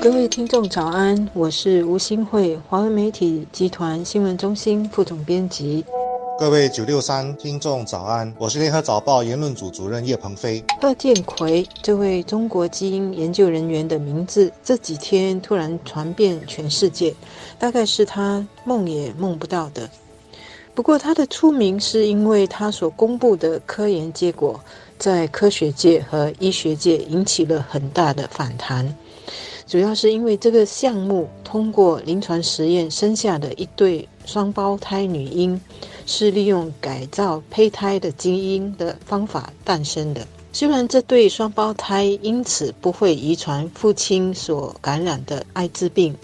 各位听众早安，我是吴新慧，华为媒体集团新闻中心副总编辑。各位九六三听众早安，我是联合早报言论组主任叶鹏飞。贺建奎这位中国基因研究人员的名字这几天突然传遍全世界，大概是他梦也梦不到的。不过他的出名是因为他所公布的科研结果，在科学界和医学界引起了很大的反弹。主要是因为这个项目通过临床实验生下的一对双胞胎女婴，是利用改造胚胎的基因的方法诞生的。虽然这对双胞胎因此不会遗传父亲所感染的艾滋病，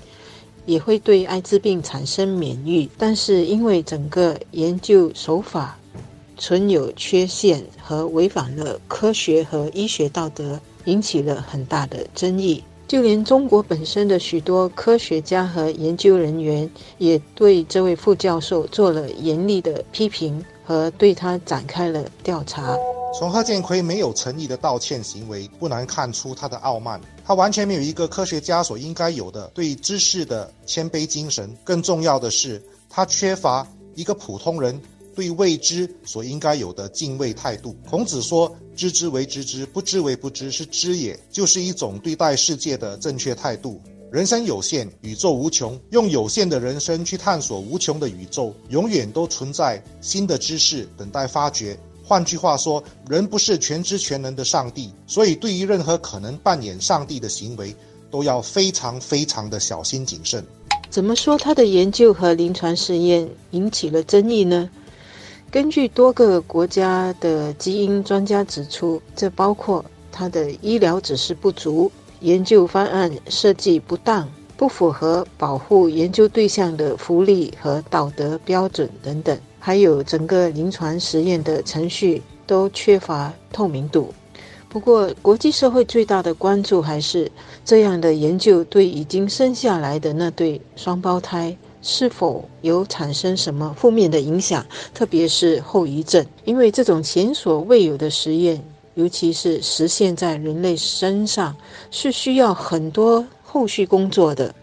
也会对艾滋病产生免疫，但是因为整个研究手法存有缺陷和违反了科学和医学道德，引起了很大的争议。就连中国本身的许多科学家和研究人员，也对这位副教授做了严厉的批评和对他展开了调查。从贺建奎没有诚意的道歉行为，不难看出他的傲慢。他完全没有一个科学家所应该有的对知识的谦卑精神。更重要的是，他缺乏一个普通人。对未知所应该有的敬畏态度。孔子说：“知之为知之，不知为不知，是知也。”就是一种对待世界的正确态度。人生有限，宇宙无穷，用有限的人生去探索无穷的宇宙，永远都存在新的知识等待发掘。换句话说，人不是全知全能的上帝，所以对于任何可能扮演上帝的行为，都要非常非常的小心谨慎。怎么说他的研究和临床试验引起了争议呢？根据多个国家的基因专家指出，这包括他的医疗指示不足、研究方案设计不当、不符合保护研究对象的福利和道德标准等等，还有整个临床实验的程序都缺乏透明度。不过，国际社会最大的关注还是这样的研究对已经生下来的那对双胞胎。是否有产生什么负面的影响，特别是后遗症？因为这种前所未有的实验，尤其是实现在人类身上，是需要很多后续工作的。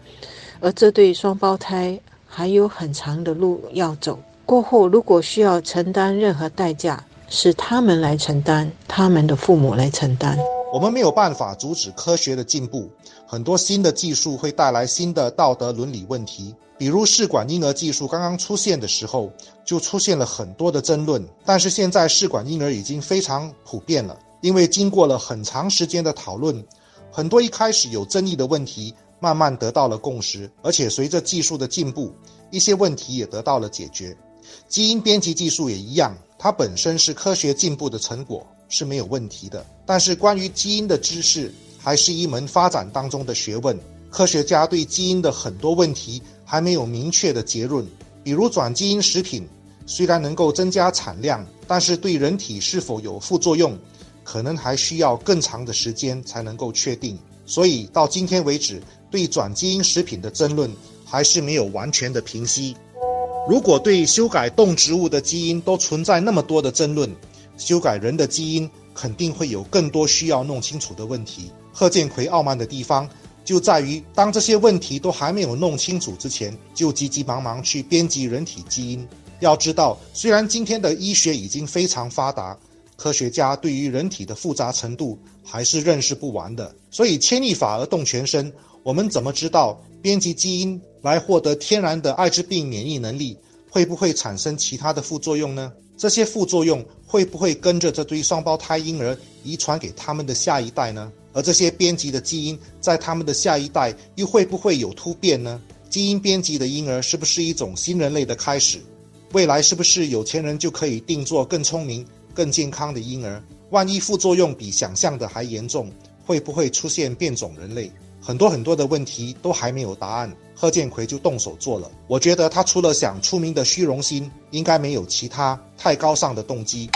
而这对双胞胎还有很长的路要走。过后，如果需要承担任何代价，是他们来承担，他们的父母来承担。我们没有办法阻止科学的进步，很多新的技术会带来新的道德伦理问题。比如试管婴儿技术刚刚出现的时候，就出现了很多的争论。但是现在试管婴儿已经非常普遍了，因为经过了很长时间的讨论，很多一开始有争议的问题慢慢得到了共识，而且随着技术的进步，一些问题也得到了解决。基因编辑技术也一样，它本身是科学进步的成果，是没有问题的。但是关于基因的知识，还是一门发展当中的学问。科学家对基因的很多问题还没有明确的结论，比如转基因食品虽然能够增加产量，但是对人体是否有副作用，可能还需要更长的时间才能够确定。所以到今天为止，对转基因食品的争论还是没有完全的平息。如果对修改动植物的基因都存在那么多的争论，修改人的基因肯定会有更多需要弄清楚的问题。贺建奎傲慢的地方。就在于，当这些问题都还没有弄清楚之前，就急急忙忙去编辑人体基因。要知道，虽然今天的医学已经非常发达，科学家对于人体的复杂程度还是认识不完的。所以，牵一发而动全身。我们怎么知道编辑基因来获得天然的艾滋病免疫能力，会不会产生其他的副作用呢？这些副作用会不会跟着这堆双胞胎婴儿遗传给他们的下一代呢？而这些编辑的基因在他们的下一代又会不会有突变呢？基因编辑的婴儿是不是一种新人类的开始？未来是不是有钱人就可以定做更聪明、更健康的婴儿？万一副作用比想象的还严重，会不会出现变种人类？很多很多的问题都还没有答案，贺建奎就动手做了。我觉得他除了想出名的虚荣心，应该没有其他太高尚的动机。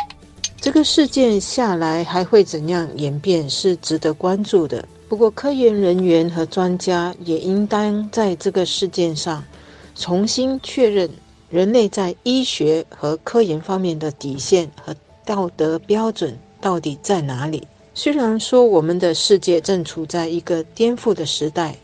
这个事件下来还会怎样演变是值得关注的。不过，科研人员和专家也应当在这个事件上重新确认人类在医学和科研方面的底线和道德标准到底在哪里。虽然说我们的世界正处在一个颠覆的时代，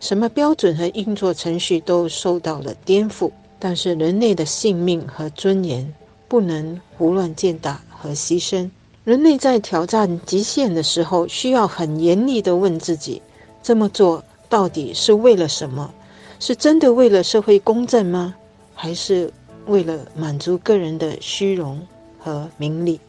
什么标准和运作程序都受到了颠覆。但是人类的性命和尊严不能胡乱践踏和牺牲。人类在挑战极限的时候，需要很严厉地问自己：这么做到底是为了什么？是真的为了社会公正吗？还是为了满足个人的虚荣和名利？